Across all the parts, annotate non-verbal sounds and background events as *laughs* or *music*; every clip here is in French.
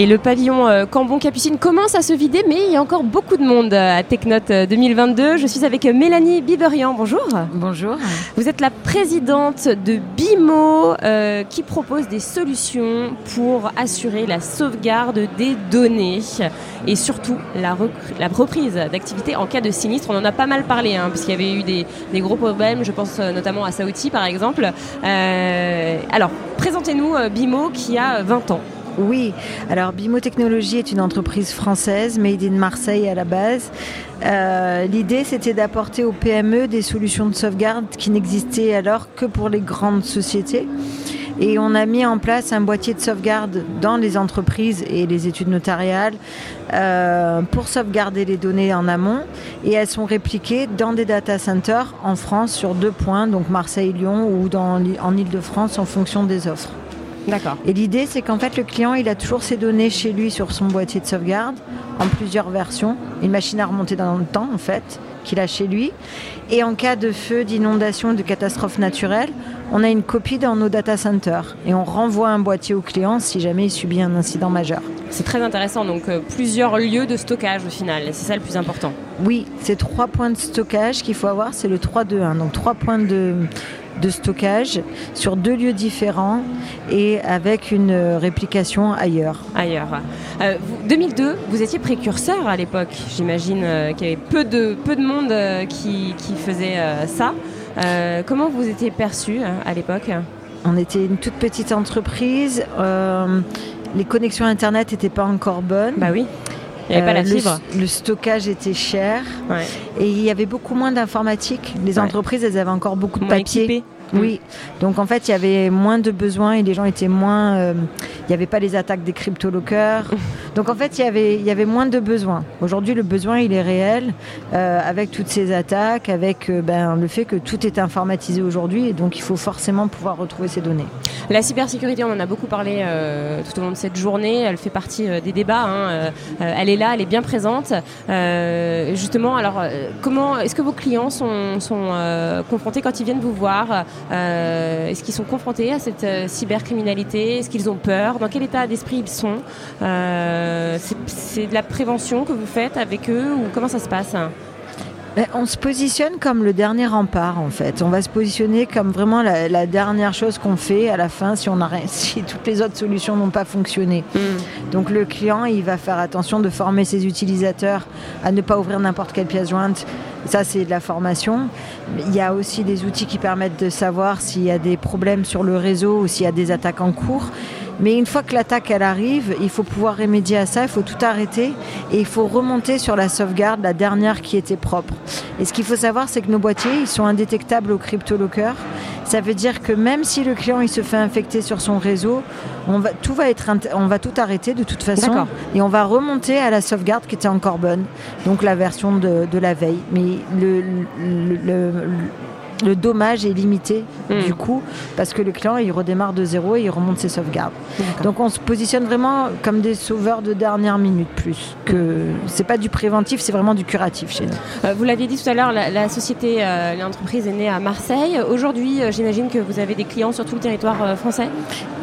Et le pavillon euh, Cambon-Capucine commence à se vider, mais il y a encore beaucoup de monde à Technote 2022. Euh, Je suis avec Mélanie Biberian. Bonjour. Bonjour. Vous êtes la présidente de BIMO euh, qui propose des solutions pour assurer la sauvegarde des données et surtout la, la reprise d'activité en cas de sinistre. On en a pas mal parlé, hein, puisqu'il y avait eu des, des, gros problèmes. Je pense notamment à Saouti, par exemple. Euh, alors, présentez-nous BIMO qui a 20 ans. Oui, alors Bimo Technologies est une entreprise française, made in Marseille à la base. Euh, L'idée, c'était d'apporter aux PME des solutions de sauvegarde qui n'existaient alors que pour les grandes sociétés. Et on a mis en place un boîtier de sauvegarde dans les entreprises et les études notariales euh, pour sauvegarder les données en amont. Et elles sont répliquées dans des data centers en France sur deux points, donc Marseille-Lyon ou en Ile-de-France en fonction des offres. D'accord. Et l'idée, c'est qu'en fait, le client, il a toujours ses données chez lui sur son boîtier de sauvegarde, en plusieurs versions. Une machine à remonter dans le temps, en fait, qu'il a chez lui. Et en cas de feu, d'inondation, de catastrophe naturelle, on a une copie dans nos data centers. Et on renvoie un boîtier au client si jamais il subit un incident majeur. C'est très intéressant. Donc, euh, plusieurs lieux de stockage au final. C'est ça le plus important. Oui, c'est trois points de stockage qu'il faut avoir. C'est le 3-2-1. Donc, trois points de de stockage sur deux lieux différents et avec une réplication ailleurs. Ailleurs. Euh, 2002, vous étiez précurseur à l'époque. J'imagine euh, qu'il y avait peu de, peu de monde euh, qui, qui, faisait euh, ça. comment vous étiez perçu à l'époque? On était une toute petite entreprise. les connexions Internet n'étaient pas encore bonnes. Bah oui. Il n'y avait pas la fibre. Le, le, stockage était cher ouais. et il y avait beaucoup moins d'informatique. Les entreprises, elles avaient encore beaucoup de moins papier. Oui, donc en fait il y avait moins de besoins et les gens étaient moins. Euh, il n'y avait pas les attaques des crypto-lockers. *laughs* Donc en fait il y avait, il y avait moins de besoins. Aujourd'hui le besoin il est réel euh, avec toutes ces attaques, avec euh, ben, le fait que tout est informatisé aujourd'hui et donc il faut forcément pouvoir retrouver ces données. La cybersécurité on en a beaucoup parlé tout au long de cette journée, elle fait partie des débats, hein. elle est là, elle est bien présente. justement alors comment est-ce que vos clients sont, sont confrontés quand ils viennent vous voir Est-ce qu'ils sont confrontés à cette euh, cybercriminalité? Est-ce qu'ils ont peur? Dans quel état d'esprit ils sont? Euh, C'est de la prévention que vous faites avec eux ou comment ça se passe? On se positionne comme le dernier rempart en fait. On va se positionner comme vraiment la, la dernière chose qu'on fait à la fin si, on a, *laughs* si toutes les autres solutions n'ont pas fonctionné. Mm. Donc le client, il va faire attention de former ses utilisateurs à ne pas ouvrir n'importe quelle pièce jointe. Ça, c'est de la formation. Il y a aussi des outils qui permettent de savoir s'il y a des problèmes sur le réseau ou s'il y a des attaques en cours. Mais une fois que l'attaque elle arrive, il faut pouvoir remédier à ça, il faut tout arrêter et il faut remonter sur la sauvegarde, la dernière qui était propre. Et ce qu'il faut savoir, c'est que nos boîtiers, ils sont indétectables au CryptoLocker. Ça veut dire que même si le client il se fait infecter sur son réseau, on va tout va être on va tout arrêter de toute façon et on va remonter à la sauvegarde qui était encore bonne. Donc la version de, de la veille. Mais le, le, le, le dommage est limité mmh. du coup parce que le client il redémarre de zéro et il remonte ses sauvegardes. Donc on se positionne vraiment comme des sauveurs de dernière minute plus que c'est pas du préventif, c'est vraiment du curatif chez nous. Euh, vous l'aviez dit tout à l'heure, la, la, société, euh, l'entreprise est née à Marseille. Aujourd'hui, euh, j'imagine que vous avez des clients sur tout le territoire euh, français?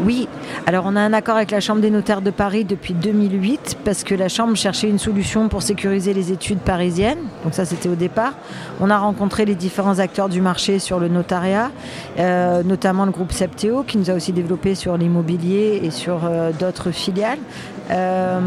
Oui. Alors on a un accord avec la Chambre des notaires de Paris depuis 2008 parce que la Chambre cherchait une solution pour sécuriser les études parisiennes. Donc ça c'était au départ. On a rencontré les différents acteurs du marché sur le notariat, euh, notamment le groupe Septéo qui nous a aussi développé sur l'immobilier et sur euh, d'autres filiales. Euh,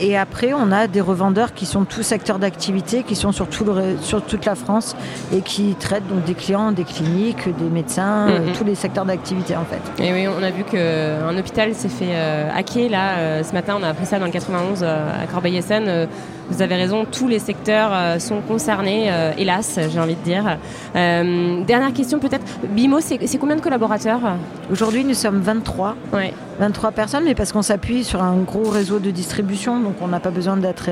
et après, on a des revendeurs qui sont tous secteurs d'activité, qui sont sur, tout le, sur, toute la France et qui traitent donc des clients, des cliniques, des médecins, -hmm. tous les secteurs d'activité en fait. Et oui, on a vu qu'un hôpital s'est fait hacker là ce matin. On a appris ça dans le 91 à Corbeil-Essonne. Vous avez raison, tous les secteurs sont concernés, euh, hélas, j'ai envie de dire. Euh, dernière question peut-être, Bimo, c'est combien de collaborateurs Aujourd'hui, nous sommes 23. Ouais. 23 personnes, mais parce qu'on s'appuie sur un gros réseau de distribution, donc on n'a pas besoin d'être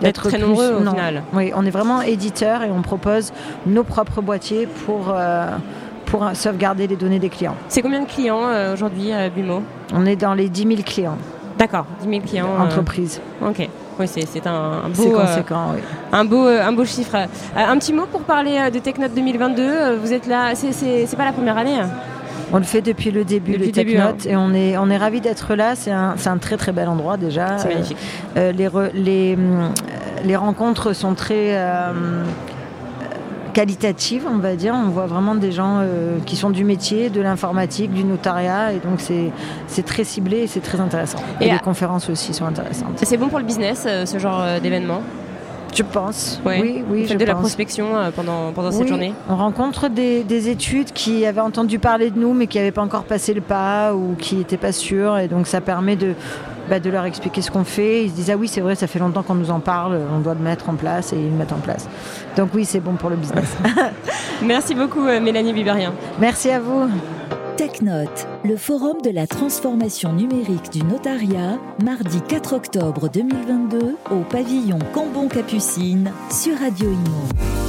d'être très plus, nombreux au non. final. Oui, on est vraiment éditeur et on propose nos propres boîtiers pour pour sauvegarder les données des clients. C'est combien de clients euh, aujourd'hui, euh, Bimo? On est dans les 10 000 clients. D'accord, 10 000 clients. Entreprises. Euh... Ok. Oui, c'est un, beau, conséquent, oui. un, beau, un beau chiffre. un petit mot pour parler de TechNote 2022. Vous êtes là, c'est pas la première année hein on le fait depuis le début, le TechNote, hein. et on est, on est ravis d'être là. C'est un, un, très très bel endroit déjà. C'est magnifique. les, les, les rencontres sont très euh, qualitatives, on va dire. On voit vraiment des gens euh, qui sont du métier, de l'informatique, du notariat, et donc c'est très ciblé et c'est très intéressant. Et, les conférences aussi sont intéressantes. C'est bon pour le business, euh, ce genre d'événement? Je pense. Oui, oui. Vous faites de la prospection pendant, pendant cette journée? On rencontre des, des, études qui avaient entendu parler de nous mais qui n'avaient pas encore passé le pas ou qui n'étaient pas sûrs. Et donc ça permet de, bah, de leur expliquer ce qu'on fait. Ils se disent Ah oui, c'est vrai, ça fait longtemps qu'on nous en parle, on doit le mettre en place et ils le mettent en place. Donc oui, c'est bon pour le business. *laughs* Merci beaucoup, euh, Mélanie Biberien. Merci à vous. TechNote, le forum de la transformation numérique du notariat, mardi 4 octobre 2022 au pavillon Cambon-Capucine sur Radio Imo.